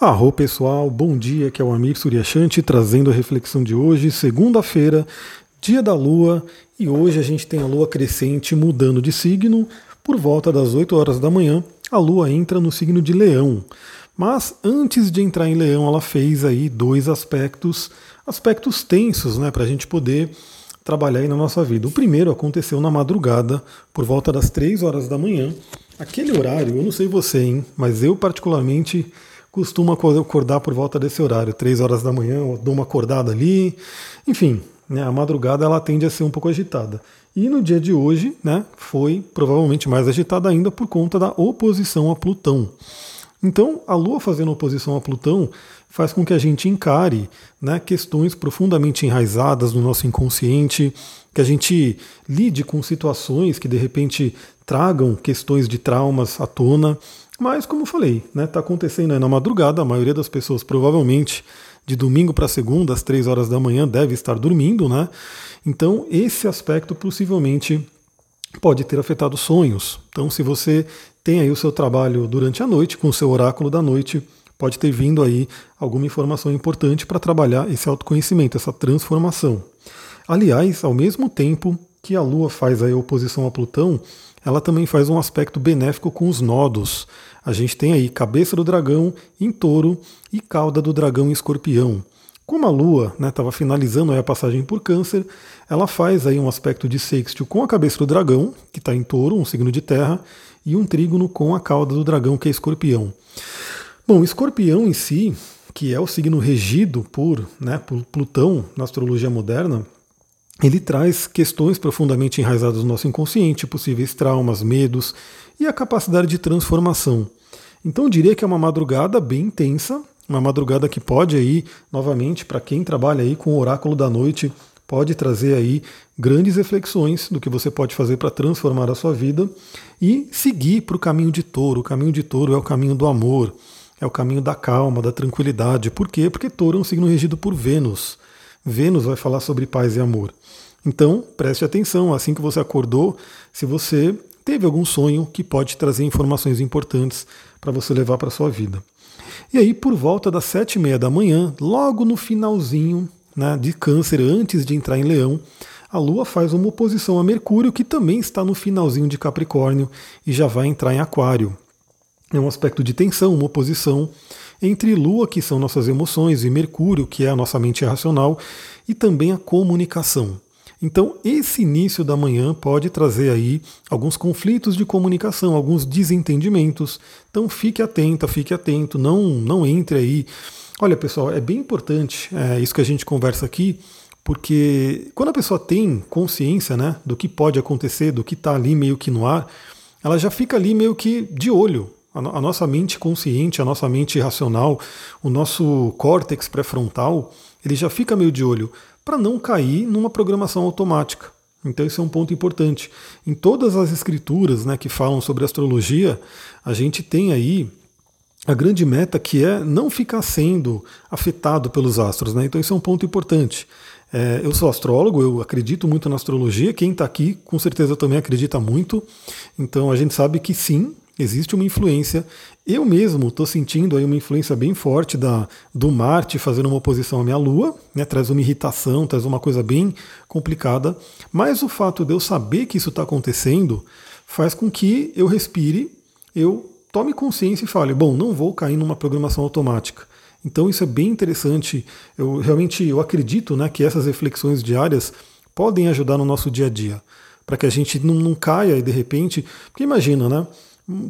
Arro pessoal, bom dia, que é o Amir Suryashanti trazendo a reflexão de hoje, segunda-feira, dia da lua, e hoje a gente tem a lua crescente mudando de signo, por volta das 8 horas da manhã, a lua entra no signo de Leão. Mas antes de entrar em Leão, ela fez aí dois aspectos, aspectos tensos, né, para a gente poder trabalhar aí na nossa vida. O primeiro aconteceu na madrugada, por volta das 3 horas da manhã. Aquele horário, eu não sei você, hein, mas eu particularmente costumo acordar por volta desse horário, 3 horas da manhã, eu dou uma acordada ali. Enfim, né, a madrugada ela tende a ser um pouco agitada. E no dia de hoje, né, foi provavelmente mais agitada ainda por conta da oposição a Plutão. Então, a Lua fazendo oposição a Plutão faz com que a gente encare né, questões profundamente enraizadas no nosso inconsciente, que a gente lide com situações que de repente tragam questões de traumas à tona. Mas, como eu falei, está né, tá acontecendo na madrugada, a maioria das pessoas provavelmente de domingo para segunda, às três horas da manhã, deve estar dormindo, né? Então, esse aspecto possivelmente pode ter afetado sonhos. Então, se você tem aí o seu trabalho durante a noite, com o seu oráculo da noite, pode ter vindo aí alguma informação importante para trabalhar esse autoconhecimento, essa transformação. Aliás, ao mesmo tempo que a Lua faz a oposição a Plutão, ela também faz um aspecto benéfico com os nodos. A gente tem aí cabeça do dragão em touro e cauda do dragão em escorpião. Como a Lua estava né, finalizando a passagem por câncer, ela faz aí um aspecto de sextil com a cabeça do dragão, que está em touro, um signo de terra, e um trígono com a cauda do dragão, que é escorpião. Bom, escorpião em si, que é o signo regido por, né, por Plutão na astrologia moderna, ele traz questões profundamente enraizadas no nosso inconsciente, possíveis traumas, medos e a capacidade de transformação. Então eu diria que é uma madrugada bem intensa, uma madrugada que pode aí, novamente, para quem trabalha aí com o oráculo da noite, pode trazer aí grandes reflexões do que você pode fazer para transformar a sua vida e seguir para o caminho de touro. O caminho de touro é o caminho do amor, é o caminho da calma, da tranquilidade. Por quê? Porque touro é um signo regido por Vênus. Vênus vai falar sobre paz e amor. Então, preste atenção, assim que você acordou, se você teve algum sonho que pode trazer informações importantes para você levar para a sua vida. E aí, por volta das sete e meia da manhã, logo no finalzinho né, de câncer, antes de entrar em leão, a Lua faz uma oposição a Mercúrio, que também está no finalzinho de Capricórnio e já vai entrar em Aquário. É um aspecto de tensão, uma oposição entre Lua, que são nossas emoções, e Mercúrio, que é a nossa mente racional, e também a comunicação. Então, esse início da manhã pode trazer aí alguns conflitos de comunicação, alguns desentendimentos. Então, fique atenta, fique atento, não, não entre aí. Olha, pessoal, é bem importante é, isso que a gente conversa aqui, porque quando a pessoa tem consciência né, do que pode acontecer, do que está ali meio que no ar, ela já fica ali meio que de olho. A, a nossa mente consciente, a nossa mente racional, o nosso córtex pré-frontal, ele já fica meio de olho para não cair numa programação automática. Então isso é um ponto importante. Em todas as escrituras né, que falam sobre astrologia, a gente tem aí a grande meta que é não ficar sendo afetado pelos astros. Né? Então isso é um ponto importante. É, eu sou astrólogo, eu acredito muito na astrologia. Quem está aqui, com certeza também acredita muito. Então a gente sabe que sim, existe uma influência. Eu mesmo estou sentindo aí uma influência bem forte da, do Marte fazendo uma oposição à minha Lua, né, traz uma irritação, traz uma coisa bem complicada. Mas o fato de eu saber que isso está acontecendo faz com que eu respire, eu tome consciência e fale, bom, não vou cair numa programação automática. Então isso é bem interessante. Eu realmente eu acredito né, que essas reflexões diárias podem ajudar no nosso dia a dia, para que a gente não, não caia e de repente, porque imagina, né?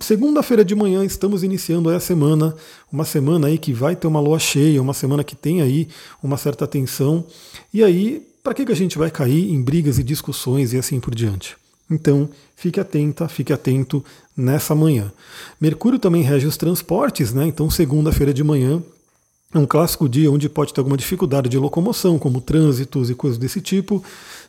Segunda-feira de manhã estamos iniciando a semana, uma semana aí que vai ter uma lua cheia, uma semana que tem aí uma certa tensão. E aí, para que, que a gente vai cair em brigas e discussões e assim por diante? Então, fique atenta, fique atento nessa manhã. Mercúrio também rege os transportes, né? Então, segunda-feira de manhã é um clássico dia onde pode ter alguma dificuldade de locomoção, como trânsitos e coisas desse tipo.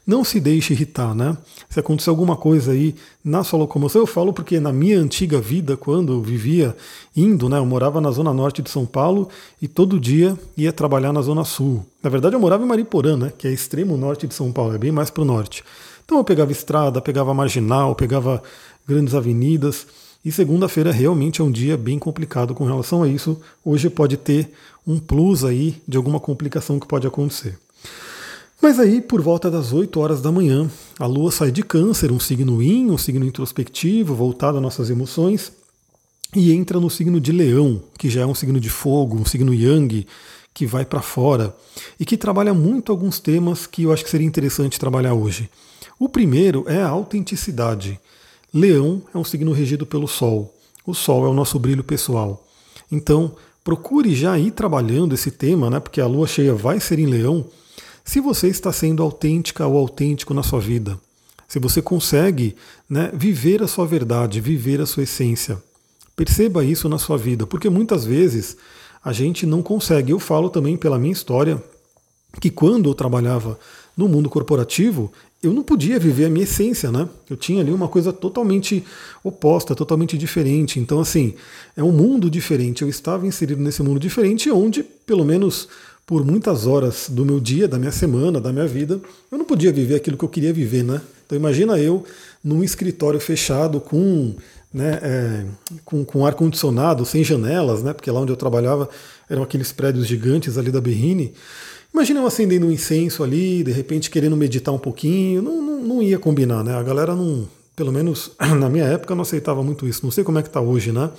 Não se deixe irritar, né? Se acontecer alguma coisa aí na sua locomoção, eu falo porque na minha antiga vida, quando eu vivia indo, né? Eu morava na zona norte de São Paulo e todo dia ia trabalhar na zona sul. Na verdade, eu morava em Mariporã, né? Que é extremo norte de São Paulo, é bem mais para o norte. Então eu pegava estrada, pegava marginal, pegava grandes avenidas. E segunda-feira realmente é um dia bem complicado com relação a isso. Hoje pode ter um plus aí de alguma complicação que pode acontecer. Mas aí, por volta das 8 horas da manhã, a Lua sai de Câncer, um signo yin, um signo introspectivo, voltado às nossas emoções, e entra no signo de Leão, que já é um signo de fogo, um signo yang, que vai para fora e que trabalha muito alguns temas que eu acho que seria interessante trabalhar hoje. O primeiro é a autenticidade. Leão é um signo regido pelo Sol. O Sol é o nosso brilho pessoal. Então, procure já ir trabalhando esse tema, né? Porque a lua cheia vai ser em Leão. Se você está sendo autêntica ou autêntico na sua vida, se você consegue né, viver a sua verdade, viver a sua essência, perceba isso na sua vida, porque muitas vezes a gente não consegue. Eu falo também pela minha história que quando eu trabalhava no mundo corporativo, eu não podia viver a minha essência, né? Eu tinha ali uma coisa totalmente oposta, totalmente diferente. Então, assim, é um mundo diferente. Eu estava inserido nesse mundo diferente, onde, pelo menos por muitas horas do meu dia, da minha semana, da minha vida, eu não podia viver aquilo que eu queria viver, né? Então, imagina eu num escritório fechado com né, é, com, com ar-condicionado, sem janelas, né, porque lá onde eu trabalhava eram aqueles prédios gigantes ali da Berrine. Imagina eu acendendo um incenso ali, de repente querendo meditar um pouquinho, não, não, não, ia combinar, né? A galera não, pelo menos na minha época, não aceitava muito isso. Não sei como é que está hoje, né?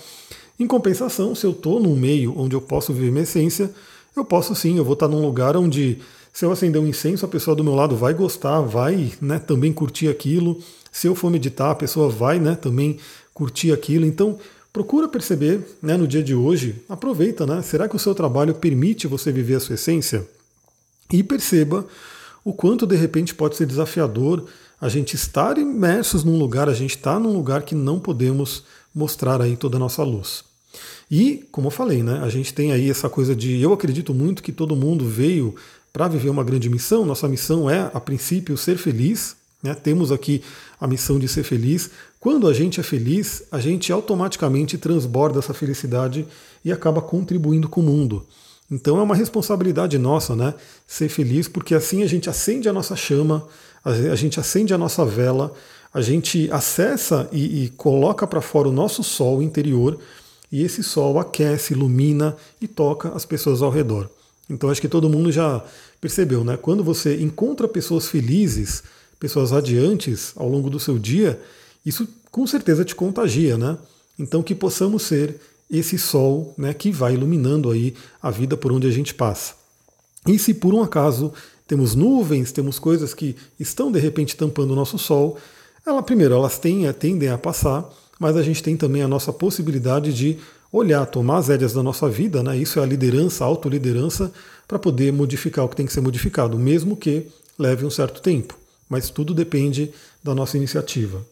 Em compensação, se eu estou num meio onde eu posso viver minha essência, eu posso sim, eu vou estar num lugar onde se eu acender um incenso, a pessoa do meu lado vai gostar, vai né, também curtir aquilo. Se eu for meditar, a pessoa vai né, também curtir aquilo. Então, procura perceber né, no dia de hoje, aproveita, né? Será que o seu trabalho permite você viver a sua essência? E perceba o quanto de repente pode ser desafiador a gente estar imersos num lugar, a gente está num lugar que não podemos mostrar aí toda a nossa luz. E, como eu falei, né, a gente tem aí essa coisa de. Eu acredito muito que todo mundo veio para viver uma grande missão. Nossa missão é, a princípio, ser feliz. Né? Temos aqui a missão de ser feliz. Quando a gente é feliz, a gente automaticamente transborda essa felicidade e acaba contribuindo com o mundo. Então é uma responsabilidade nossa, né? Ser feliz, porque assim a gente acende a nossa chama, a gente acende a nossa vela, a gente acessa e, e coloca para fora o nosso sol interior, e esse sol aquece, ilumina e toca as pessoas ao redor. Então acho que todo mundo já percebeu, né? Quando você encontra pessoas felizes, pessoas radiantes ao longo do seu dia, isso com certeza te contagia, né? Então que possamos ser esse sol né, que vai iluminando aí a vida por onde a gente passa. E se por um acaso temos nuvens, temos coisas que estão de repente tampando o nosso sol, ela primeiro elas têm, tendem a passar, mas a gente tem também a nossa possibilidade de olhar, tomar as rédeas da nossa vida, né? Isso é a liderança, a autoliderança, para poder modificar o que tem que ser modificado, mesmo que leve um certo tempo mas tudo depende da nossa iniciativa.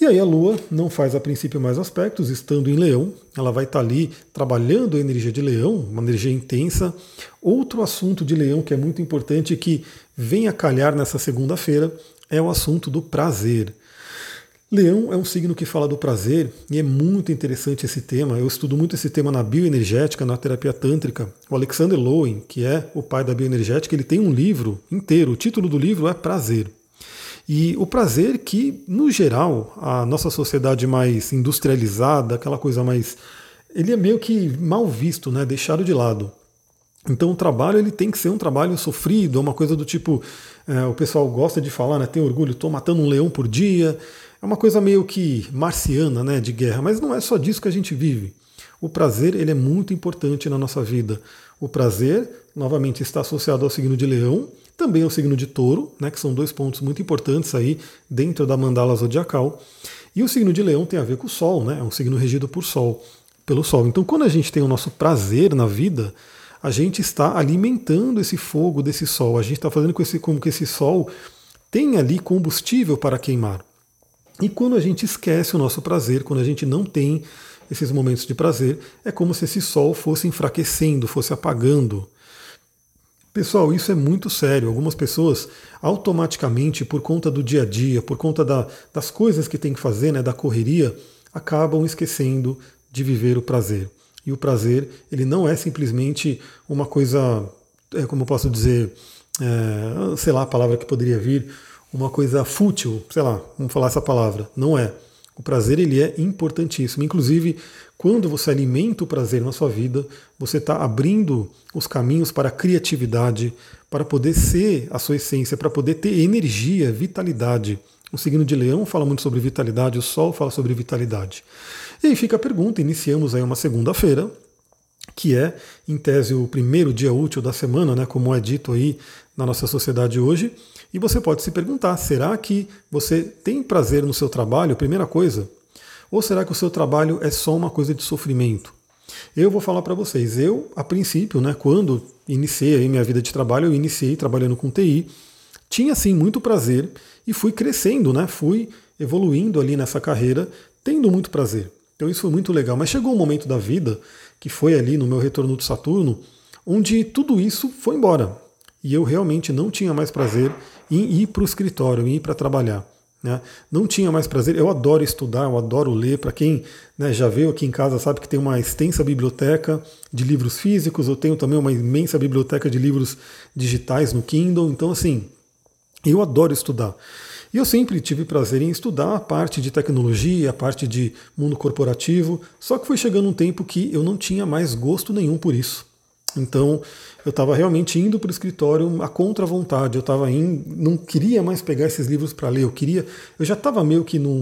E aí a Lua não faz a princípio mais aspectos, estando em Leão, ela vai estar ali trabalhando a energia de Leão, uma energia intensa. Outro assunto de Leão que é muito importante que vem a calhar nessa segunda-feira é o assunto do prazer. Leão é um signo que fala do prazer e é muito interessante esse tema. Eu estudo muito esse tema na bioenergética, na terapia tântrica. O Alexander Lowen, que é o pai da bioenergética, ele tem um livro inteiro. O título do livro é Prazer. E o prazer que, no geral, a nossa sociedade mais industrializada, aquela coisa mais. Ele é meio que mal visto, né? deixado de lado. Então o trabalho ele tem que ser um trabalho sofrido, uma coisa do tipo, é, o pessoal gosta de falar, né, tem orgulho, estou matando um leão por dia. É uma coisa meio que marciana, né, de guerra, mas não é só disso que a gente vive. O prazer ele é muito importante na nossa vida. O prazer, novamente, está associado ao signo de leão, também ao signo de touro, né, que são dois pontos muito importantes aí dentro da mandala zodiacal. E o signo de leão tem a ver com o sol, né, é um signo regido por sol, pelo sol. Então, quando a gente tem o nosso prazer na vida, a gente está alimentando esse fogo desse sol, a gente está fazendo com, esse, com que esse sol tenha ali combustível para queimar. E quando a gente esquece o nosso prazer, quando a gente não tem esses momentos de prazer, é como se esse sol fosse enfraquecendo, fosse apagando. Pessoal, isso é muito sério. Algumas pessoas automaticamente, por conta do dia a dia, por conta da, das coisas que tem que fazer, né, da correria, acabam esquecendo de viver o prazer. E o prazer, ele não é simplesmente uma coisa, é, como eu posso dizer, é, sei lá a palavra que poderia vir, uma coisa fútil, sei lá, vamos falar essa palavra. Não é. O prazer ele é importantíssimo. Inclusive, quando você alimenta o prazer na sua vida, você está abrindo os caminhos para a criatividade, para poder ser a sua essência, para poder ter energia, vitalidade. O signo de Leão fala muito sobre vitalidade, o Sol fala sobre vitalidade. E aí fica a pergunta: iniciamos aí uma segunda-feira, que é, em tese, o primeiro dia útil da semana, né, como é dito aí na nossa sociedade hoje. E você pode se perguntar: será que você tem prazer no seu trabalho? Primeira coisa. Ou será que o seu trabalho é só uma coisa de sofrimento? Eu vou falar para vocês. Eu, a princípio, né, quando iniciei minha vida de trabalho, eu iniciei trabalhando com TI, tinha sim muito prazer e fui crescendo, né? Fui evoluindo ali nessa carreira, tendo muito prazer. Então isso foi muito legal. Mas chegou um momento da vida, que foi ali no meu retorno do Saturno, onde tudo isso foi embora. E eu realmente não tinha mais prazer em ir para o escritório, em ir para trabalhar. Né? Não tinha mais prazer. Eu adoro estudar, eu adoro ler. Para quem né, já veio aqui em casa sabe que tem uma extensa biblioteca de livros físicos. Eu tenho também uma imensa biblioteca de livros digitais no Kindle. Então, assim, eu adoro estudar. E eu sempre tive prazer em estudar a parte de tecnologia, a parte de mundo corporativo. Só que foi chegando um tempo que eu não tinha mais gosto nenhum por isso. Então eu estava realmente indo para o escritório a contra vontade. Eu estava indo, não queria mais pegar esses livros para ler. Eu queria, eu já estava meio que num,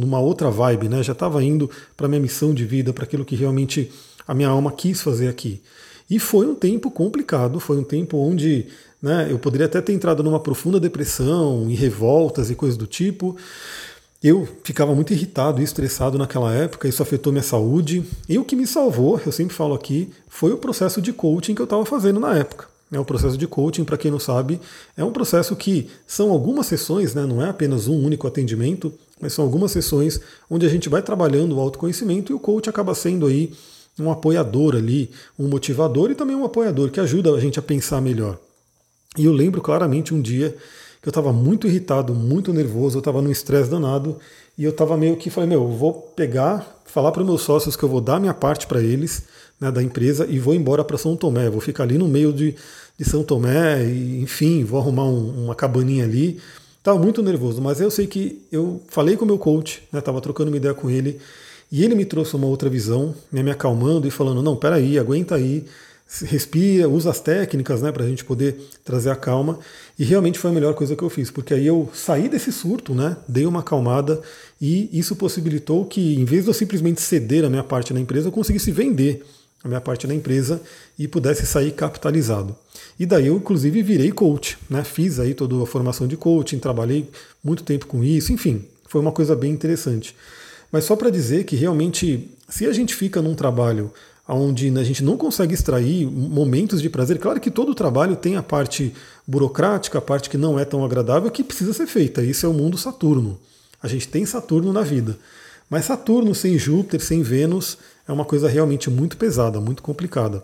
numa outra vibe, né? Já estava indo para minha missão de vida, para aquilo que realmente a minha alma quis fazer aqui. E foi um tempo complicado. Foi um tempo onde né, eu poderia até ter entrado numa profunda depressão e revoltas e coisas do tipo. Eu ficava muito irritado e estressado naquela época, isso afetou minha saúde. E o que me salvou, eu sempre falo aqui, foi o processo de coaching que eu estava fazendo na época. É o processo de coaching, para quem não sabe, é um processo que são algumas sessões, né, não é apenas um único atendimento, mas são algumas sessões onde a gente vai trabalhando o autoconhecimento e o coach acaba sendo aí um apoiador ali, um motivador e também um apoiador que ajuda a gente a pensar melhor. E eu lembro claramente um dia que eu estava muito irritado, muito nervoso, eu estava num estresse danado e eu estava meio que falei, meu, eu vou pegar, falar para meus sócios que eu vou dar minha parte para eles, né, da empresa e vou embora para São Tomé, vou ficar ali no meio de, de São Tomé e, enfim, vou arrumar um, uma cabaninha ali. Estava muito nervoso, mas eu sei que eu falei com o meu coach, estava né, trocando uma ideia com ele e ele me trouxe uma outra visão, né, me acalmando e falando, não, peraí, aguenta aí, respira, usa as técnicas né, para a gente poder trazer a calma. E realmente foi a melhor coisa que eu fiz, porque aí eu saí desse surto, né, dei uma acalmada e isso possibilitou que, em vez de eu simplesmente ceder a minha parte na empresa, eu conseguisse vender a minha parte na empresa e pudesse sair capitalizado. E daí eu, inclusive, virei coach, né, fiz aí toda a formação de coaching, trabalhei muito tempo com isso, enfim, foi uma coisa bem interessante. Mas só para dizer que realmente, se a gente fica num trabalho onde a gente não consegue extrair momentos de prazer. Claro que todo trabalho tem a parte burocrática, a parte que não é tão agradável, que precisa ser feita. Isso é o mundo Saturno. A gente tem Saturno na vida. Mas Saturno sem Júpiter, sem Vênus, é uma coisa realmente muito pesada, muito complicada.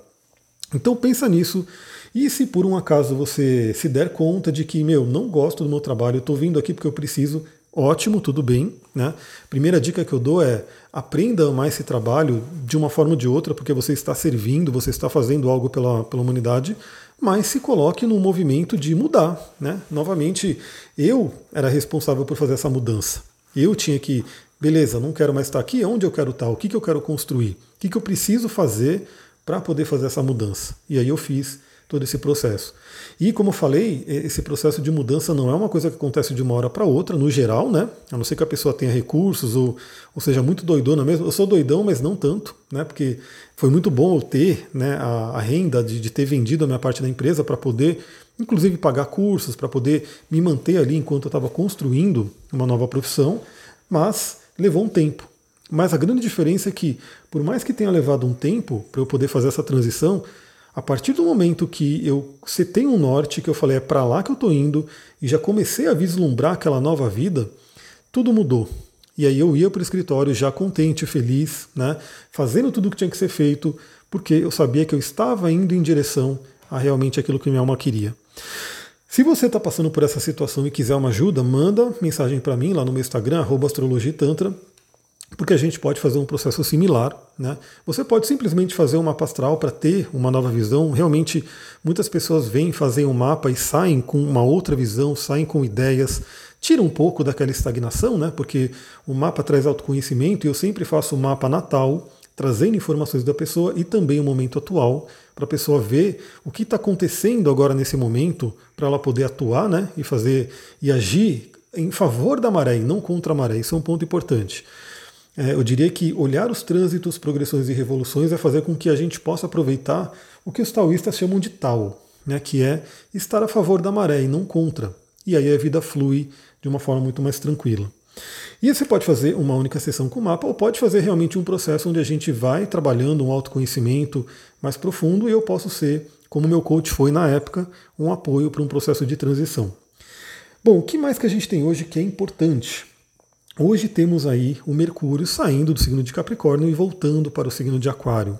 Então pensa nisso. E se por um acaso você se der conta de que, meu, não gosto do meu trabalho, estou vindo aqui porque eu preciso, ótimo, tudo bem. Né? Primeira dica que eu dou é aprenda amar esse trabalho de uma forma ou de outra, porque você está servindo, você está fazendo algo pela, pela humanidade, mas se coloque no movimento de mudar. Né? Novamente, eu era responsável por fazer essa mudança. Eu tinha que, beleza, não quero mais estar aqui, onde eu quero estar, o que, que eu quero construir, o que, que eu preciso fazer para poder fazer essa mudança. E aí eu fiz todo esse processo. E como eu falei, esse processo de mudança não é uma coisa que acontece de uma hora para outra, no geral, né? A não ser que a pessoa tenha recursos ou, ou seja muito doidona mesmo. Eu sou doidão, mas não tanto, né? Porque foi muito bom eu ter né, a, a renda de, de ter vendido a minha parte da empresa para poder, inclusive, pagar cursos, para poder me manter ali enquanto eu estava construindo uma nova profissão, mas levou um tempo. Mas a grande diferença é que, por mais que tenha levado um tempo para eu poder fazer essa transição, a partir do momento que eu setei um norte, que eu falei é para lá que eu estou indo, e já comecei a vislumbrar aquela nova vida, tudo mudou. E aí eu ia para o escritório já contente, feliz, né, fazendo tudo o que tinha que ser feito, porque eu sabia que eu estava indo em direção a realmente aquilo que minha alma queria. Se você está passando por essa situação e quiser uma ajuda, manda mensagem para mim lá no meu Instagram, astrologitantra, porque a gente pode fazer um processo similar. Né? Você pode simplesmente fazer um mapa astral para ter uma nova visão. Realmente, muitas pessoas vêm fazer um mapa e saem com uma outra visão, saem com ideias, tira um pouco daquela estagnação, né? Porque o mapa traz autoconhecimento e eu sempre faço o mapa natal, trazendo informações da pessoa e também o momento atual, para a pessoa ver o que está acontecendo agora nesse momento, para ela poder atuar né, e fazer e agir em favor da maré e não contra a maré. Isso é um ponto importante. É, eu diria que olhar os trânsitos, progressões e revoluções é fazer com que a gente possa aproveitar o que os taoístas chamam de Tao, né, que é estar a favor da maré e não contra. E aí a vida flui de uma forma muito mais tranquila. E você pode fazer uma única sessão com o mapa, ou pode fazer realmente um processo onde a gente vai trabalhando um autoconhecimento mais profundo e eu posso ser, como meu coach foi na época, um apoio para um processo de transição. Bom, o que mais que a gente tem hoje que é importante? Hoje temos aí o Mercúrio saindo do signo de Capricórnio e voltando para o signo de Aquário.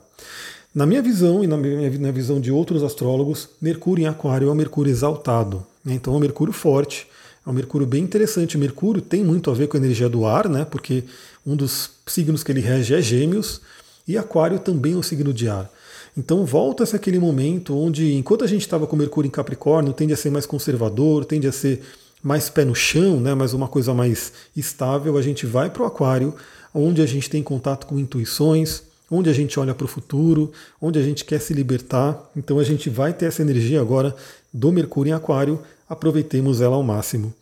Na minha visão e na, minha, na visão de outros astrólogos, Mercúrio em Aquário é o Mercúrio exaltado. Né? Então é um Mercúrio forte, é um Mercúrio bem interessante. Mercúrio tem muito a ver com a energia do ar, né? porque um dos signos que ele rege é Gêmeos, e Aquário também é um signo de ar. Então volta-se aquele momento onde, enquanto a gente estava com Mercúrio em Capricórnio, tende a ser mais conservador, tende a ser mais pé no chão, né, mas uma coisa mais estável, a gente vai para o aquário, onde a gente tem contato com intuições, onde a gente olha para o futuro, onde a gente quer se libertar. Então a gente vai ter essa energia agora do Mercúrio em Aquário, aproveitemos ela ao máximo.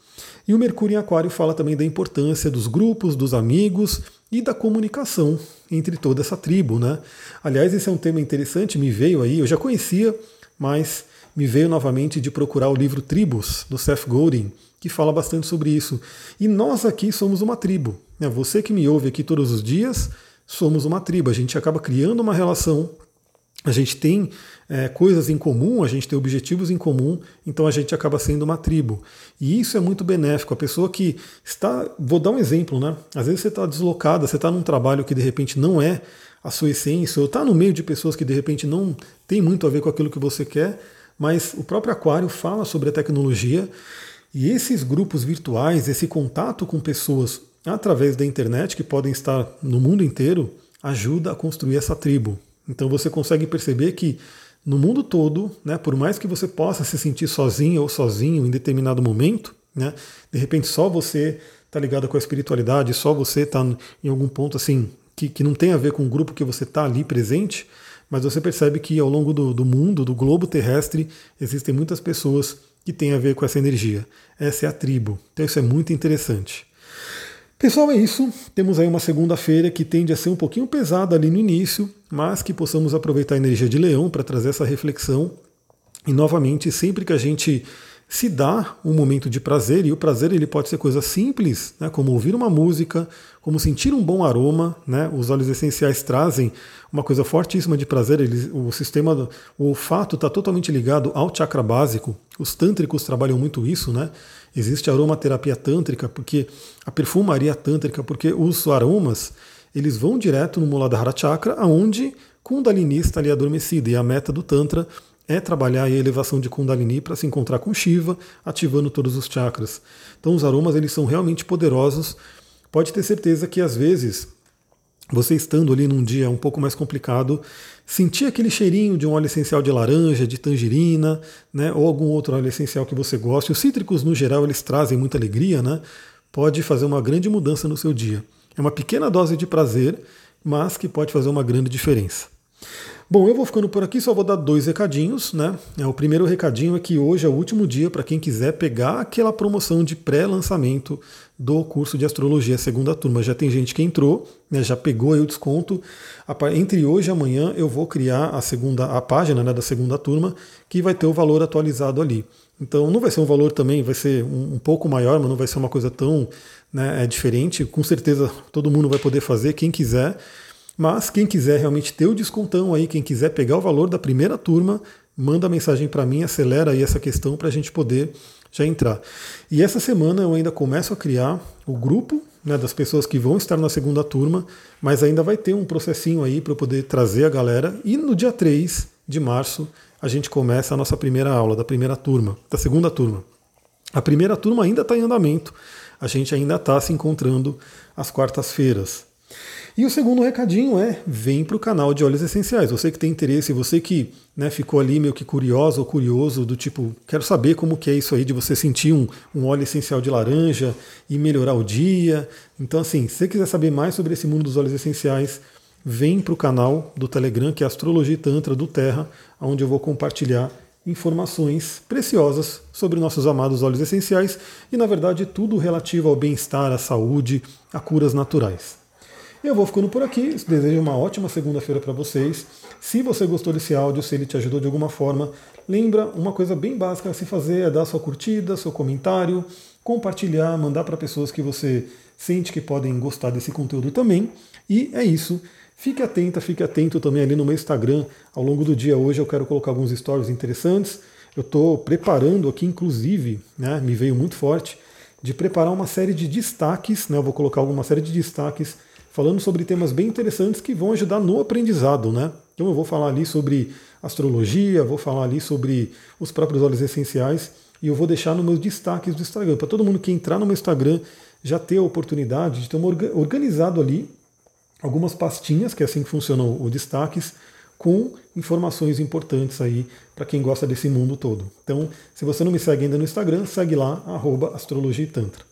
E o Mercúrio em Aquário fala também da importância dos grupos, dos amigos e da comunicação entre toda essa tribo, né? Aliás, esse é um tema interessante, me veio aí, eu já conhecia, mas me veio novamente de procurar o livro Tribos, do Seth Godin, que fala bastante sobre isso. E nós aqui somos uma tribo. Né? Você que me ouve aqui todos os dias, somos uma tribo. A gente acaba criando uma relação, a gente tem é, coisas em comum, a gente tem objetivos em comum, então a gente acaba sendo uma tribo. E isso é muito benéfico. A pessoa que está. Vou dar um exemplo, né? Às vezes você está deslocada, você está num trabalho que de repente não é a sua essência, ou está no meio de pessoas que de repente não tem muito a ver com aquilo que você quer, mas o próprio Aquário fala sobre a tecnologia e esses grupos virtuais, esse contato com pessoas através da internet, que podem estar no mundo inteiro, ajuda a construir essa tribo. Então você consegue perceber que no mundo todo, né, por mais que você possa se sentir sozinho ou sozinho em determinado momento, né, de repente só você está ligado com a espiritualidade, só você está em algum ponto assim que, que não tem a ver com o grupo que você está ali presente, mas você percebe que ao longo do, do mundo, do globo terrestre, existem muitas pessoas que tem a ver com essa energia. Essa é a tribo. Então isso é muito interessante. Pessoal, é isso. Temos aí uma segunda-feira que tende a ser um pouquinho pesada ali no início, mas que possamos aproveitar a energia de leão para trazer essa reflexão. E novamente, sempre que a gente se dá um momento de prazer, e o prazer ele pode ser coisa simples, né, como ouvir uma música, como sentir um bom aroma, né, os óleos essenciais trazem uma coisa fortíssima de prazer, eles, o sistema, o olfato está totalmente ligado ao chakra básico, os tântricos trabalham muito isso, né, existe aromaterapia tântrica, porque a perfumaria tântrica, porque os aromas, eles vão direto no Muladhara Chakra, aonde Kundalini está ali adormecida, e a meta do Tantra é trabalhar a elevação de Kundalini para se encontrar com Shiva, ativando todos os chakras. Então os aromas eles são realmente poderosos. Pode ter certeza que às vezes você estando ali num dia um pouco mais complicado, sentir aquele cheirinho de um óleo essencial de laranja, de tangerina, né, ou algum outro óleo essencial que você goste. Os cítricos no geral eles trazem muita alegria, né? Pode fazer uma grande mudança no seu dia. É uma pequena dose de prazer, mas que pode fazer uma grande diferença. Bom, eu vou ficando por aqui, só vou dar dois recadinhos, né? É, o primeiro recadinho é que hoje é o último dia para quem quiser pegar aquela promoção de pré-lançamento do curso de astrologia segunda turma. Já tem gente que entrou, né, já pegou aí o desconto. Entre hoje e amanhã eu vou criar a segunda a página né, da segunda turma que vai ter o valor atualizado ali. Então não vai ser um valor também, vai ser um, um pouco maior, mas não vai ser uma coisa tão né, é diferente. Com certeza todo mundo vai poder fazer, quem quiser. Mas quem quiser realmente ter o descontão aí, quem quiser pegar o valor da primeira turma, manda mensagem para mim, acelera aí essa questão para a gente poder já entrar. E essa semana eu ainda começo a criar o grupo né, das pessoas que vão estar na segunda turma, mas ainda vai ter um processinho aí para eu poder trazer a galera. E no dia 3 de março a gente começa a nossa primeira aula da primeira turma, da segunda turma. A primeira turma ainda está em andamento, a gente ainda está se encontrando às quartas-feiras. E o segundo recadinho é: vem para o canal de óleos essenciais. Você que tem interesse, você que né, ficou ali meio que curioso ou curioso, do tipo, quero saber como que é isso aí de você sentir um, um óleo essencial de laranja e melhorar o dia. Então, assim, se você quiser saber mais sobre esse mundo dos óleos essenciais, vem para o canal do Telegram, que é Astrologia Tantra do Terra, onde eu vou compartilhar informações preciosas sobre nossos amados óleos essenciais e, na verdade, tudo relativo ao bem-estar, à saúde, a curas naturais. Eu vou ficando por aqui. Desejo uma ótima segunda-feira para vocês. Se você gostou desse áudio, se ele te ajudou de alguma forma, lembra uma coisa bem básica a se fazer é dar sua curtida, seu comentário, compartilhar, mandar para pessoas que você sente que podem gostar desse conteúdo também. E é isso. Fique atenta, fique atento também ali no meu Instagram. Ao longo do dia hoje eu quero colocar alguns stories interessantes. Eu estou preparando aqui, inclusive, né, me veio muito forte, de preparar uma série de destaques. Né, eu vou colocar alguma série de destaques falando sobre temas bem interessantes que vão ajudar no aprendizado, né? Então eu vou falar ali sobre astrologia, vou falar ali sobre os próprios óleos essenciais e eu vou deixar nos meus destaques do Instagram, para todo mundo que entrar no meu Instagram já ter a oportunidade de ter organizado ali algumas pastinhas, que é assim que funcionam os destaques, com informações importantes aí para quem gosta desse mundo todo. Então, se você não me segue ainda no Instagram, segue lá, Astrologia e Tantra.